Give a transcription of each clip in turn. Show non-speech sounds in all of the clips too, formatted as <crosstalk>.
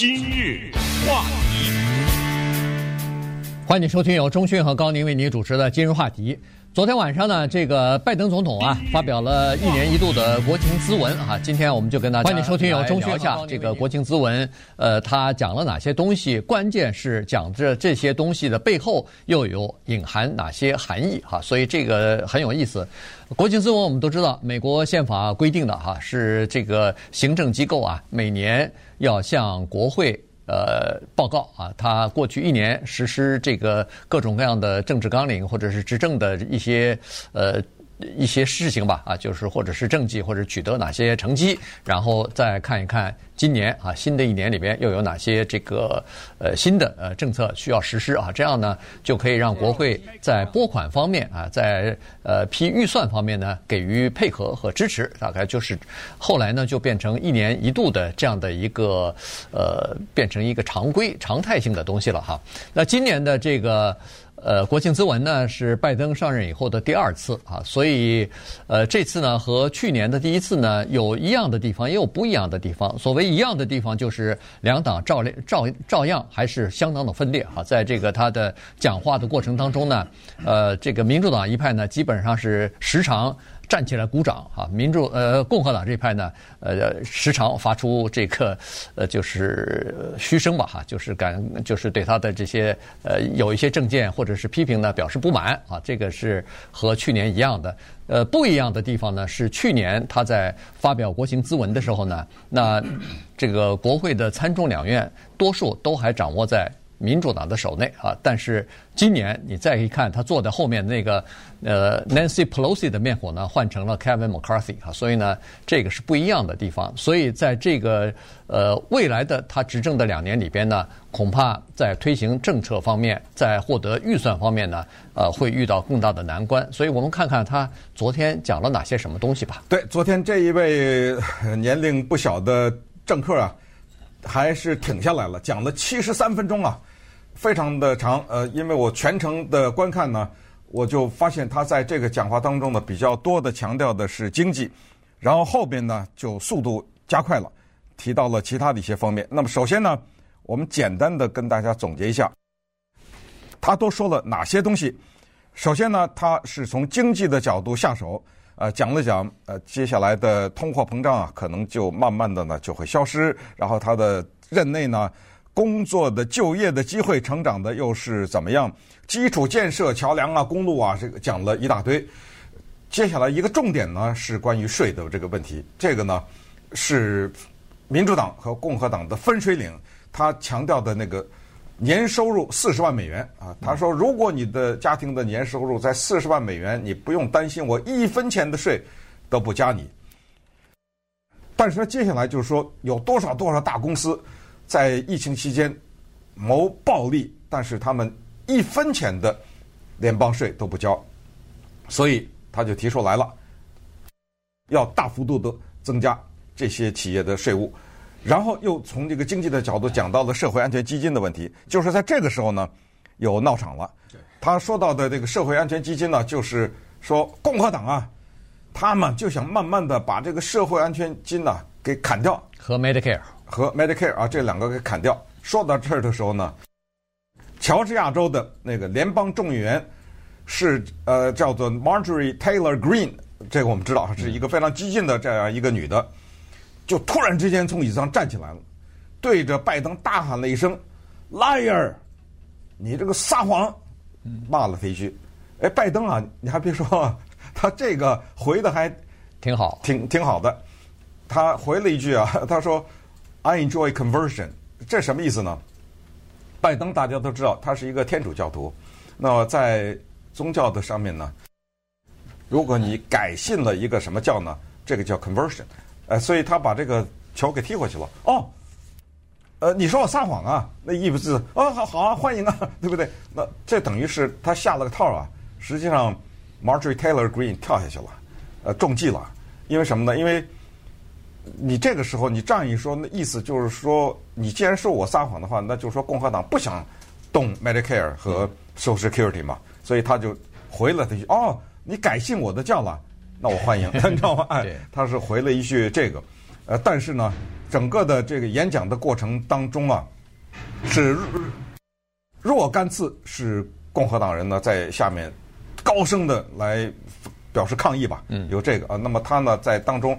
今日话题，欢迎收听由钟讯和高宁为您主持的今日话题。昨天晚上呢，这个拜登总统啊发表了一年一度的国情咨文啊。今天我们就跟大家欢迎收听由钟讯下这个国情咨文，呃，他讲了哪些东西？关键是讲这这些东西的背后又有隐含哪些含义哈？所以这个很有意思。国情咨文我们都知道，美国宪法规定的哈是这个行政机构啊每年要向国会。呃，报告啊，他过去一年实施这个各种各样的政治纲领，或者是执政的一些呃。一些事情吧，啊，就是或者是政绩，或者取得哪些成绩，然后再看一看今年啊，新的一年里边又有哪些这个呃新的呃政策需要实施啊，这样呢就可以让国会在拨款方面啊，在呃批预算方面呢给予配合和支持，大概就是后来呢就变成一年一度的这样的一个呃变成一个常规常态性的东西了哈。那今年的这个。呃，国庆咨文呢是拜登上任以后的第二次啊，所以呃这次呢和去年的第一次呢有一样的地方，也有不一样的地方。所谓一样的地方，就是两党照照照样还是相当的分裂啊。在这个他的讲话的过程当中呢，呃，这个民主党一派呢基本上是时常。站起来鼓掌啊！民主呃共和党这派呢，呃时常发出这个呃就是嘘声吧哈，就是感就是对他的这些呃有一些政见或者是批评呢表示不满啊，这个是和去年一样的。呃不一样的地方呢是去年他在发表国情咨文的时候呢，那这个国会的参众两院多数都还掌握在。民主党的手内啊，但是今年你再一看，他坐在后面那个呃 Nancy Pelosi 的面孔呢，换成了 Kevin McCarthy 啊，所以呢，这个是不一样的地方。所以在这个呃未来的他执政的两年里边呢，恐怕在推行政策方面，在获得预算方面呢，呃，会遇到更大的难关。所以我们看看他昨天讲了哪些什么东西吧。对，昨天这一位年龄不小的政客啊，还是挺下来了，讲了七十三分钟啊。非常的长，呃，因为我全程的观看呢，我就发现他在这个讲话当中呢，比较多的强调的是经济，然后后边呢就速度加快了，提到了其他的一些方面。那么首先呢，我们简单的跟大家总结一下，他都说了哪些东西。首先呢，他是从经济的角度下手，呃，讲了讲，呃，接下来的通货膨胀啊，可能就慢慢的呢就会消失，然后他的任内呢。工作的、就业的机会、成长的又是怎么样？基础建设、桥梁啊、公路啊，这个讲了一大堆。接下来一个重点呢是关于税的这个问题，这个呢是民主党和共和党的分水岭。他强调的那个年收入四十万美元啊，他说如果你的家庭的年收入在四十万美元，你不用担心我一分钱的税都不加你。但是他接下来就是说有多少多少大公司。在疫情期间谋暴利，但是他们一分钱的联邦税都不交，所以他就提出来了，要大幅度的增加这些企业的税务，然后又从这个经济的角度讲到了社会安全基金的问题，就是在这个时候呢，有闹场了。他说到的这个社会安全基金呢，就是说共和党啊，他们就想慢慢的把这个社会安全金呢给砍掉和 Medicare。和 Medicare 啊，这两个给砍掉。说到这儿的时候呢，乔治亚州的那个联邦众议员是呃叫做 Marjorie Taylor Greene，这个我们知道是一个非常激进的这样一个女的，就突然之间从椅子上站起来了，对着拜登大喊了一声 “liar”，你这个撒谎，骂了他一句。哎，拜登啊，你还别说，他这个回的还挺好，挺挺好的。他回了一句啊，他说。I enjoy conversion，这什么意思呢？拜登大家都知道，他是一个天主教徒。那么在宗教的上面呢，如果你改信了一个什么教呢，这个叫 conversion。呃，所以他把这个球给踢回去了。哦，呃，你说我撒谎啊？那意思是，哦，好好啊，欢迎啊，对不对？那这等于是他下了个套啊。实际上，Marjorie Taylor Green 跳下去了，呃，中计了。因为什么呢？因为你这个时候，你这样一说，那意思就是说，你既然说我撒谎的话，那就是说共和党不想动 Medicare 和 Social Security 嘛，所以他就回了他一句：“哦，你改信我的教了，那我欢迎。<laughs> ”你知道吗？哎，他是回了一句这个。呃，但是呢，整个的这个演讲的过程当中啊，是若干次是共和党人呢在下面高声的来表示抗议吧，嗯，有这个啊，那么他呢在当中，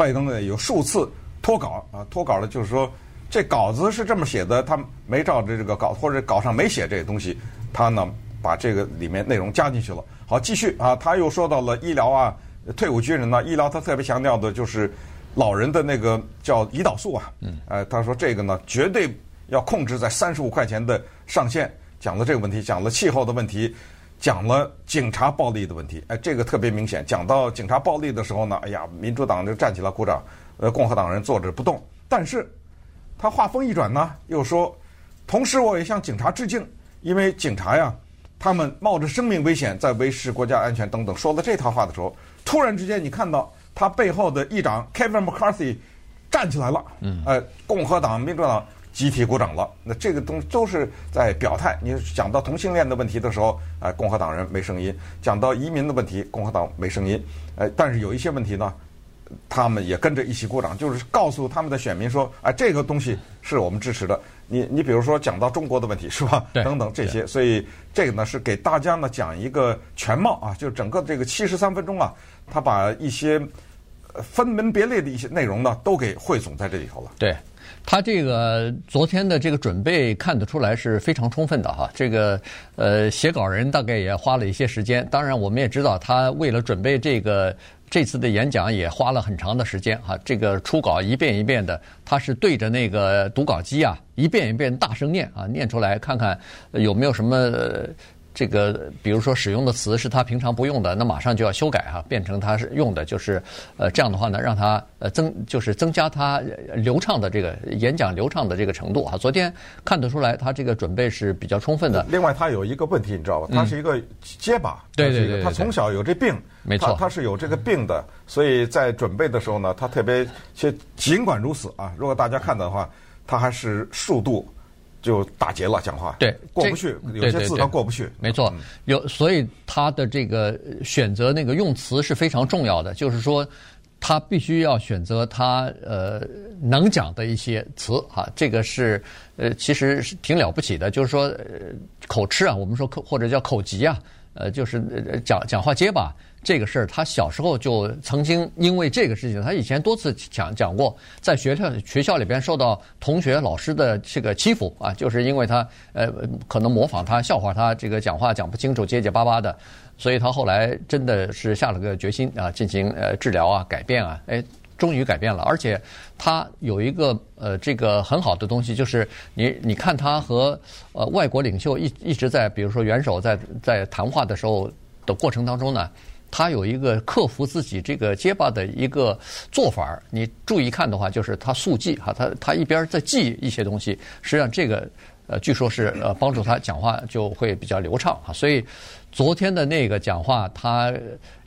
拜登呢有数次脱稿啊，脱稿了就是说这稿子是这么写的，他没照着这个稿或者稿上没写这个东西，他呢把这个里面内容加进去了。好，继续啊，他又说到了医疗啊，退伍军人呢，医疗他特别强调的就是老人的那个叫胰岛素啊，嗯，呃，他说这个呢绝对要控制在三十五块钱的上限，讲了这个问题，讲了气候的问题。讲了警察暴力的问题，哎，这个特别明显。讲到警察暴力的时候呢，哎呀，民主党就站起来鼓掌，呃，共和党人坐着不动。但是，他话锋一转呢，又说，同时我也向警察致敬，因为警察呀，他们冒着生命危险在维持国家安全等等。说了这套话的时候，突然之间，你看到他背后的议长 Kevin McCarthy 站起来了，嗯，呃，共和党、民主党。集体鼓掌了，那这个东都是在表态。你讲到同性恋的问题的时候，哎，共和党人没声音；讲到移民的问题，共和党没声音。哎，但是有一些问题呢，他们也跟着一起鼓掌，就是告诉他们的选民说，哎，这个东西是我们支持的。你你比如说讲到中国的问题是吧？等等这些，所以这个呢是给大家呢讲一个全貌啊，就是整个这个七十三分钟啊，他把一些分门别类的一些内容呢都给汇总在这里头了。对。他这个昨天的这个准备看得出来是非常充分的哈，这个呃写稿人大概也花了一些时间，当然我们也知道他为了准备这个这次的演讲也花了很长的时间哈，这个初稿一遍一遍的，他是对着那个读稿机啊一遍一遍大声念啊念出来，看看有没有什么。这个比如说使用的词是他平常不用的，那马上就要修改哈，变成他是用的，就是呃这样的话呢，让他呃增就是增加他流畅的这个演讲流畅的这个程度啊。昨天看得出来，他这个准备是比较充分的。另外，他有一个问题，你知道吧？他是一个结巴，对对对，他从小有这病，没错，他是有这个病的，所以在准备的时候呢，他特别，且尽管如此啊，如果大家看到的话，他还是数度。就打结了，讲话对过不去，有些字他过不去，没错，有所以他的这个选择那个用词是非常重要的，就是说他必须要选择他呃能讲的一些词哈，这个是呃其实是挺了不起的，就是说、呃、口吃啊，我们说口或者叫口疾啊，呃就是讲讲话结巴。这个事儿，他小时候就曾经因为这个事情，他以前多次讲讲过，在学校学校里边受到同学老师的这个欺负啊，就是因为他呃可能模仿他笑话他这个讲话讲不清楚结结巴巴的，所以他后来真的是下了个决心啊，进行呃治疗啊改变啊，哎，终于改变了，而且他有一个呃这个很好的东西，就是你你看他和呃外国领袖一一直在比如说元首在在谈话的时候的过程当中呢。他有一个克服自己这个结巴的一个做法，你注意看的话，就是他速记哈，他他一边在记一些东西，实际上这个呃，据说是呃帮助他讲话就会比较流畅哈。所以昨天的那个讲话，他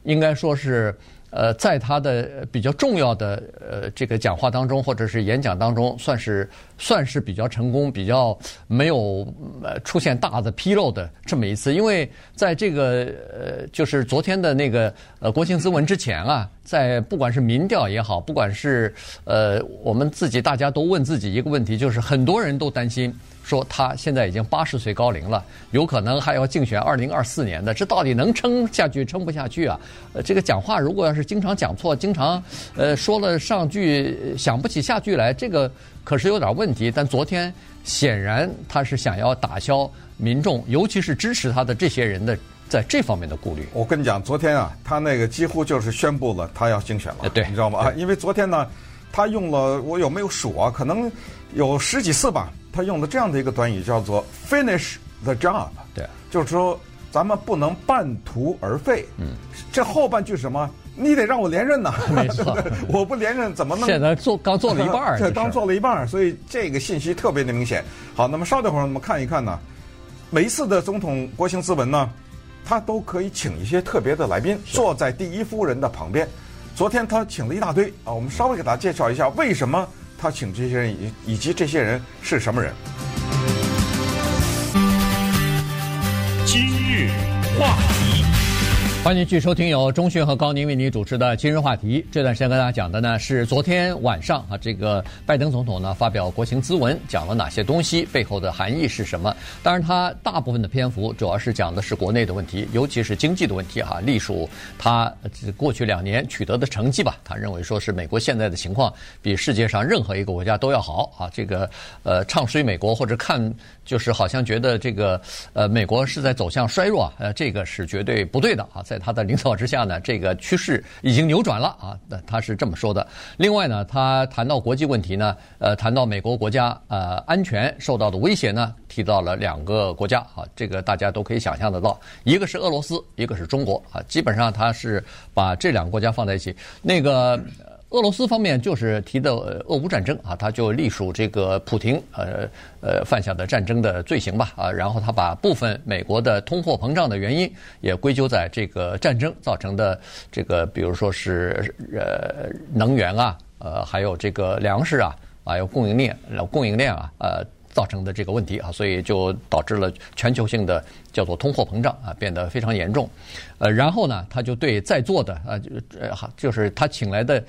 应该说是。呃，在他的比较重要的呃这个讲话当中，或者是演讲当中，算是算是比较成功，比较没有呃出现大的纰漏的这么一次。因为在这个呃就是昨天的那个呃国情咨文之前啊，在不管是民调也好，不管是呃我们自己大家都问自己一个问题，就是很多人都担心。说他现在已经八十岁高龄了，有可能还要竞选二零二四年的，这到底能撑下去撑不下去啊？呃，这个讲话如果要是经常讲错，经常呃说了上句想不起下句来，这个可是有点问题。但昨天显然他是想要打消民众，尤其是支持他的这些人的在这方面的顾虑。我跟你讲，昨天啊，他那个几乎就是宣布了他要竞选了，对，你知道吗？啊，因为昨天呢，他用了我有没有数啊？可能有十几次吧。他用了这样的一个短语叫做 “finish the job”，对，就是说咱们不能半途而废。嗯，这后半句什么？你得让我连任呐！没错，<laughs> 我不连任怎么弄？现在做刚做了一半儿，<laughs> 这刚做了一半儿，所以这个信息特别的明显。好，那么稍等会儿我们看一看呢，每一次的总统国情咨文呢，他都可以请一些特别的来宾坐在第一夫人的旁边。昨天他请了一大堆啊，我们稍微给大家介绍一下为什么。他请这些人以以及这些人是什么人？今日话题。欢迎继续收听由中讯和高宁为您主持的今日话题。这段时间跟大家讲的呢是昨天晚上啊，这个拜登总统呢发表国情咨文，讲了哪些东西，背后的含义是什么？当然，他大部分的篇幅主要是讲的是国内的问题，尤其是经济的问题哈、啊，隶属他过去两年取得的成绩吧。他认为说是美国现在的情况比世界上任何一个国家都要好啊。这个呃，唱衰美国或者看就是好像觉得这个呃美国是在走向衰弱，呃，这个是绝对不对的啊。在他的领导之下呢，这个趋势已经扭转了啊。那他是这么说的。另外呢，他谈到国际问题呢，呃，谈到美国国家呃安全受到的威胁呢，提到了两个国家啊，这个大家都可以想象得到，一个是俄罗斯，一个是中国啊。基本上他是把这两个国家放在一起。那个。俄罗斯方面就是提的俄乌战争啊，他就隶属这个普廷呃呃犯下的战争的罪行吧啊，然后他把部分美国的通货膨胀的原因也归咎在这个战争造成的这个，比如说是呃能源啊，呃还有这个粮食啊，还有供应链供应链啊呃造成的这个问题啊，所以就导致了全球性的叫做通货膨胀啊变得非常严重，呃然后呢他就对在座的啊就呃就是他请来的。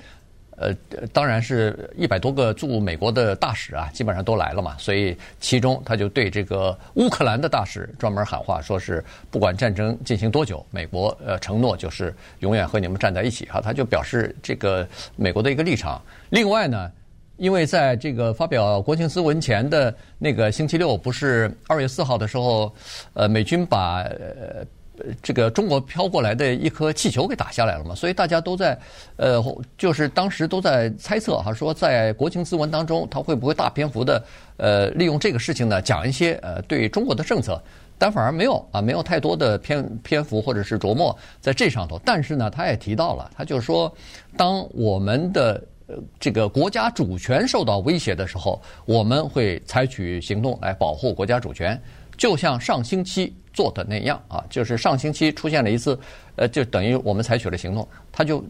呃，当然是一百多个驻美国的大使啊，基本上都来了嘛。所以其中他就对这个乌克兰的大使专门喊话，说是不管战争进行多久，美国呃承诺就是永远和你们站在一起哈。他就表示这个美国的一个立场。另外呢，因为在这个发表国情咨文前的那个星期六，不是二月四号的时候，呃，美军把呃。呃这个中国飘过来的一颗气球给打下来了嘛，所以大家都在，呃，就是当时都在猜测哈，说在国情咨文当中，他会不会大篇幅的，呃，利用这个事情呢，讲一些呃对中国的政策，但反而没有啊，没有太多的篇篇幅或者是琢磨在这上头。但是呢，他也提到了，他就说，当我们的呃这个国家主权受到威胁的时候，我们会采取行动来保护国家主权，就像上星期。做的那样啊，就是上星期出现了一次，呃，就等于我们采取了行动，他就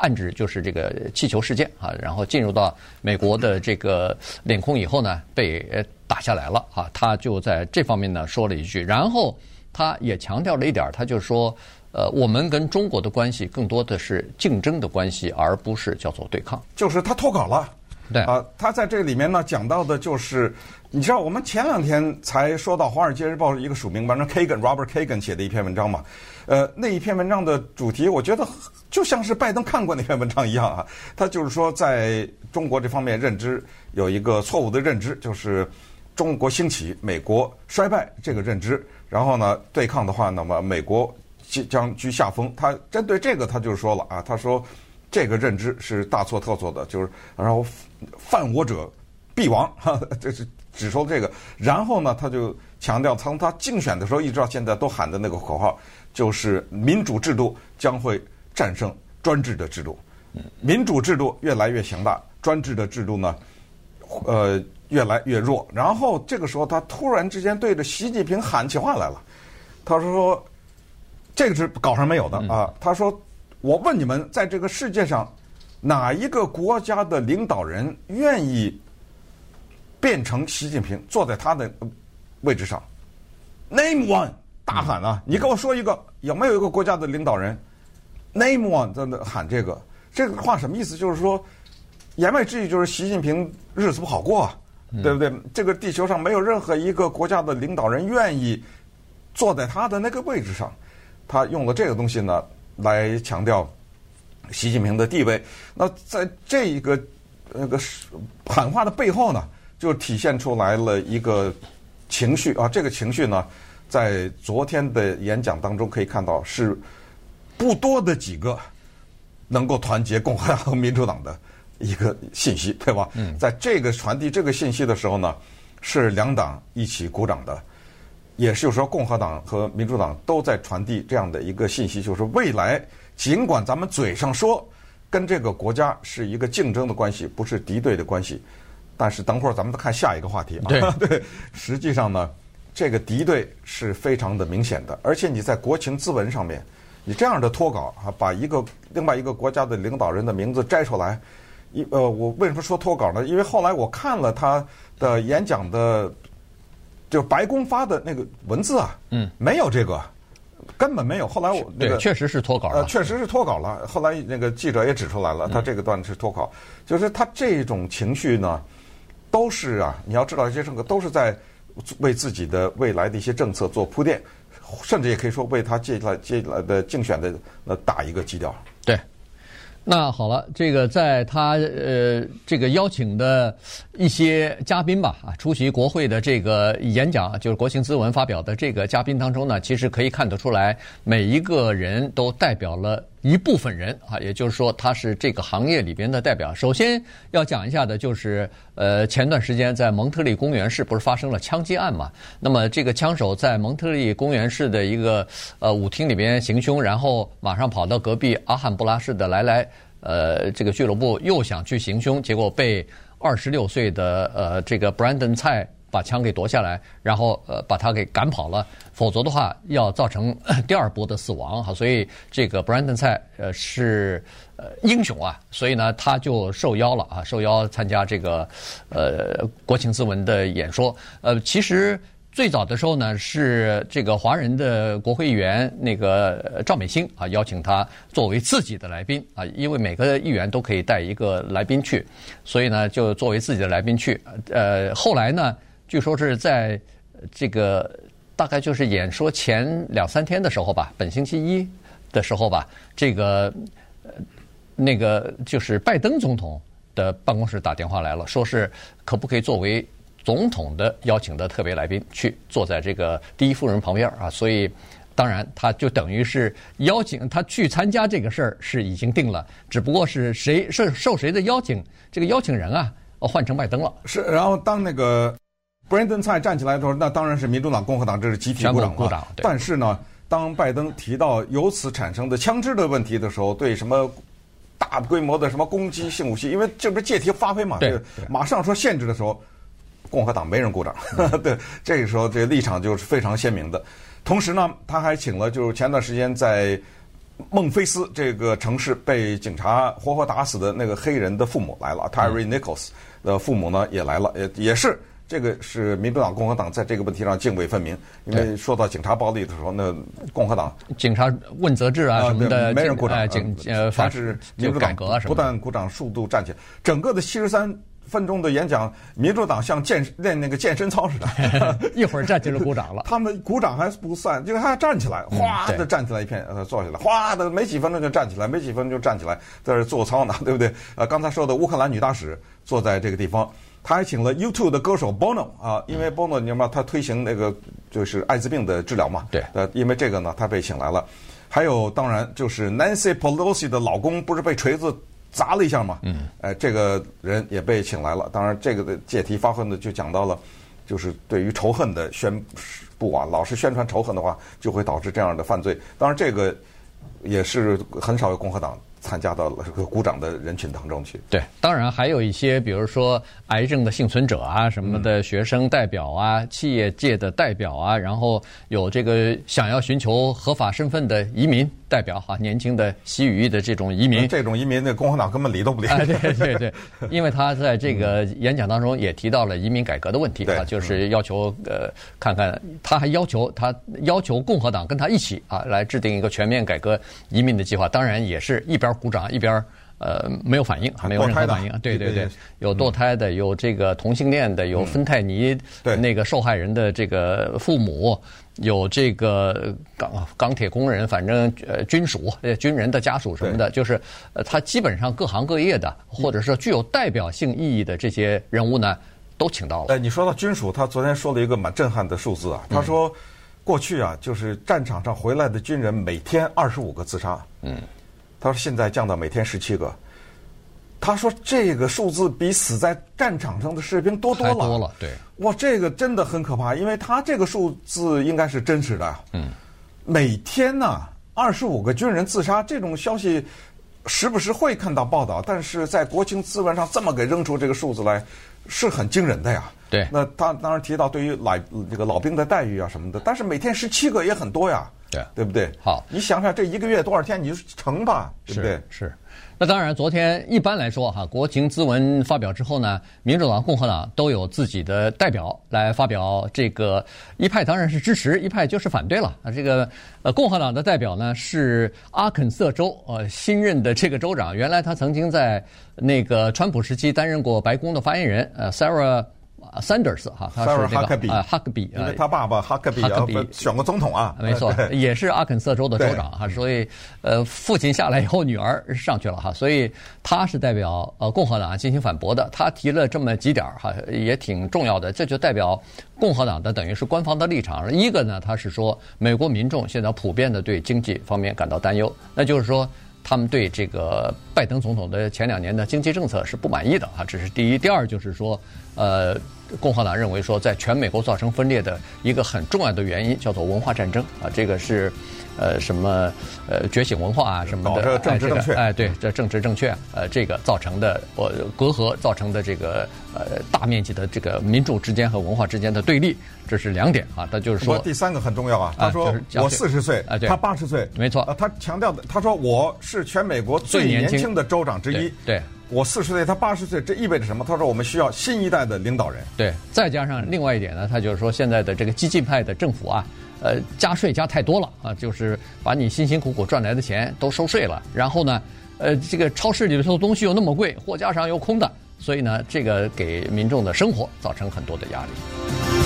暗指就是这个气球事件啊，然后进入到美国的这个领空以后呢，被打下来了啊，他就在这方面呢说了一句，然后他也强调了一点，他就说，呃，我们跟中国的关系更多的是竞争的关系，而不是叫做对抗，就是他脱稿了。对啊，他在这里面呢讲到的就是，你知道我们前两天才说到《华尔街日报》一个署名，反正 Kagan Robert Kagan 写的一篇文章嘛，呃，那一篇文章的主题，我觉得就像是拜登看过那篇文章一样啊。他就是说，在中国这方面认知有一个错误的认知，就是中国兴起，美国衰败这个认知。然后呢，对抗的话，那么美国将居下风。他针对这个，他就说了啊，他说。这个认知是大错特错的，就是然后犯我者必亡，哈，<laughs> 这是只说这个。然后呢，他就强调，从他竞选的时候一直到现在都喊的那个口号，就是民主制度将会战胜专制的制度。民主制度越来越强大，专制的制度呢，呃，越来越弱。然后这个时候，他突然之间对着习近平喊起话来了，他说：“这个是稿上没有的啊。”他说。我问你们，在这个世界上，哪一个国家的领导人愿意变成习近平，坐在他的位置上？Name one，大喊啊！你跟我说一个，有没有一个国家的领导人？Name one，在那喊这个，这个话什么意思？就是说，言外之意就是习近平日子不好过，啊，对不对？这个地球上没有任何一个国家的领导人愿意坐在他的那个位置上。他用了这个东西呢。来强调习近平的地位，那在这一个那个喊话的背后呢，就体现出来了一个情绪啊。这个情绪呢，在昨天的演讲当中可以看到，是不多的几个能够团结共和党和民主党的一个信息，对吧？嗯，在这个传递这个信息的时候呢，是两党一起鼓掌的。也是就是说，共和党和民主党都在传递这样的一个信息，就是未来尽管咱们嘴上说跟这个国家是一个竞争的关系，不是敌对的关系，但是等会儿咱们再看下一个话题啊。对，<laughs> 对，实际上呢，这个敌对是非常的明显的，而且你在国情咨文上面，你这样的脱稿啊，把一个另外一个国家的领导人的名字摘出来，一呃，我为什么说脱稿呢？因为后来我看了他的演讲的。就白宫发的那个文字啊，嗯，没有这个，根本没有。后来我那个确实是脱稿了，确实是脱稿了。后来那个记者也指出来了，他这个段是脱稿，嗯、就是他这种情绪呢，都是啊，你要知道，一些政策都是在为自己的未来的一些政策做铺垫，甚至也可以说为他接下来接下来的竞选的呃打一个基调。对。那好了，这个在他呃这个邀请的一些嘉宾吧啊，出席国会的这个演讲，就是国情咨文发表的这个嘉宾当中呢，其实可以看得出来，每一个人都代表了。一部分人啊，也就是说，他是这个行业里边的代表。首先要讲一下的，就是呃，前段时间在蒙特利公园市不是发生了枪击案嘛？那么这个枪手在蒙特利公园市的一个呃舞厅里边行凶，然后马上跑到隔壁阿罕布拉市的来来呃这个俱乐部又想去行凶，结果被二十六岁的呃这个 Brandon 蔡。把枪给夺下来，然后呃把他给赶跑了，否则的话要造成 <coughs> 第二波的死亡哈。所以这个 Brandon 蔡呃是呃英雄啊，所以呢他就受邀了啊，受邀参加这个呃国情咨文的演说。呃，其实最早的时候呢是这个华人的国会议员那个赵美星啊邀请他作为自己的来宾啊，因为每个议员都可以带一个来宾去，所以呢就作为自己的来宾去。呃，后来呢。据说是在这个大概就是演说前两三天的时候吧，本星期一的时候吧，这个那个就是拜登总统的办公室打电话来了，说是可不可以作为总统的邀请的特别来宾去坐在这个第一夫人旁边啊？所以当然他就等于是邀请他去参加这个事儿是已经定了，只不过是谁是受谁的邀请，这个邀请人啊换成拜登了。是，然后当那个。Brandon 蔡站起来的时候，那当然是民主党、共和党这是集体鼓掌了。但是呢，当拜登提到由此产生的枪支的问题的时候，对什么大规模的什么攻击性武器，因为这不是借题发挥嘛？对，马上说限制的时候，共和党没人鼓掌。<laughs> 对，这个时候这个立场就是非常鲜明的。同时呢，他还请了就是前段时间在孟菲斯这个城市被警察活活打死的那个黑人的父母来了，Tyre Nichols 的父母呢也来了，也也是。这个是民主党、共和党在这个问题上泾渭分明。因为说到警察暴力的时候，那共和党警察问责制啊什么的，没人鼓掌。警呃，凡是民主党不但鼓掌，速度站起来。整个的七十三分钟的演讲，民主党像健练那个健身操似的，<laughs> 一会儿站起来鼓掌了。<laughs> 他们鼓掌还不算，就是他站起来，哗的站起来一片，呃，坐下来，哗的没几分钟就站起来，没几分钟就站起来，在这做操呢，<laughs> 对不对？呃，刚才说的乌克兰女大使坐在这个地方。他还请了 YouTube 的歌手 Bono 啊，因为 Bono 你知道吗？他推行那个就是艾滋病的治疗嘛。对。呃，因为这个呢，他被请来了。还有，当然就是 Nancy Pelosi 的老公，不是被锤子砸了一下嘛？嗯。哎，这个人也被请来了。当然，这个的借题发挥的就讲到了，就是对于仇恨的宣布啊，老是宣传仇恨的话，就会导致这样的犯罪。当然，这个也是很少有共和党。参加到了这个鼓掌的人群当中去。对，当然还有一些，比如说癌症的幸存者啊，什么的学生代表啊，嗯、企业界的代表啊，然后有这个想要寻求合法身份的移民代表哈，年轻的西语裔的这种移民。这种移民，那共和党根本理都不理。哎，对对对，<laughs> 因为他在这个演讲当中也提到了移民改革的问题啊，就是要求呃，看看他还要求他要求共和党跟他一起啊，来制定一个全面改革移民的计划。当然也是一边。鼓掌一边呃没有反应，还没有任何反应。对对对，有堕胎的，有这个同性恋的，有芬太尼那个受害人的这个父母，有这个钢钢铁工人，反正呃军属、军人的家属什么的，就是呃他基本上各行各业的，或者说具有代表性意义的这些人物呢，都请到了。哎，你说到军属，他昨天说了一个蛮震撼的数字啊，他说过去啊，就是战场上回来的军人每天二十五个自杀。嗯。他说：“现在降到每天十七个。”他说：“这个数字比死在战场上的士兵多多了。”多了，对。哇，这个真的很可怕，因为他这个数字应该是真实的。嗯。每天呢，二十五个军人自杀，这种消息时不时会看到报道，但是在国情咨文上这么给扔出这个数字来，是很惊人的呀。对。那他当然提到对于老这个老兵的待遇啊什么的，但是每天十七个也很多呀。对，对不对？好，你想想这一个月多少天，你就成吧，对不对？是。那当然，昨天一般来说哈，国情咨文发表之后呢，民主党、共和党都有自己的代表来发表这个。一派当然是支持，一派就是反对了。啊，这个呃，共和党的代表呢是阿肯色州呃新任的这个州长，原来他曾经在那个川普时期担任过白宫的发言人，呃，Sarah。Sanders 哈，他是那个啊，哈克比，因为他爸爸哈克比选过总统啊，没错，也是阿肯色州的州长哈，所以呃，父亲下来以后，女儿上去了哈，所以他是代表呃共和党进行反驳的。他提了这么几点哈，也挺重要的，这就代表共和党的等于是官方的立场。一个呢，他是说美国民众现在普遍的对经济方面感到担忧，那就是说他们对这个拜登总统的前两年的经济政策是不满意的啊，这是第一。第二就是说呃。共和党认为说，在全美国造成分裂的一个很重要的原因叫做文化战争啊，这个是，呃，什么呃觉醒文化啊什么的，政治正确，哎，对，这政治正确，呃，这个造成的我隔阂造成的这个呃大面积的这个民众之间和文化之间的对立，这是两点啊。他就是说，第三个很重要啊，他说我四十岁啊，他八十岁，没错，他强调的，他说我是全美国最年轻的州长之一，对。我四十岁，他八十岁，这意味着什么？他说我们需要新一代的领导人。对，再加上另外一点呢，他就是说现在的这个激进派的政府啊，呃，加税加太多了啊，就是把你辛辛苦苦赚来的钱都收税了，然后呢，呃，这个超市里头的东西又那么贵，货架上又空的，所以呢，这个给民众的生活造成很多的压力。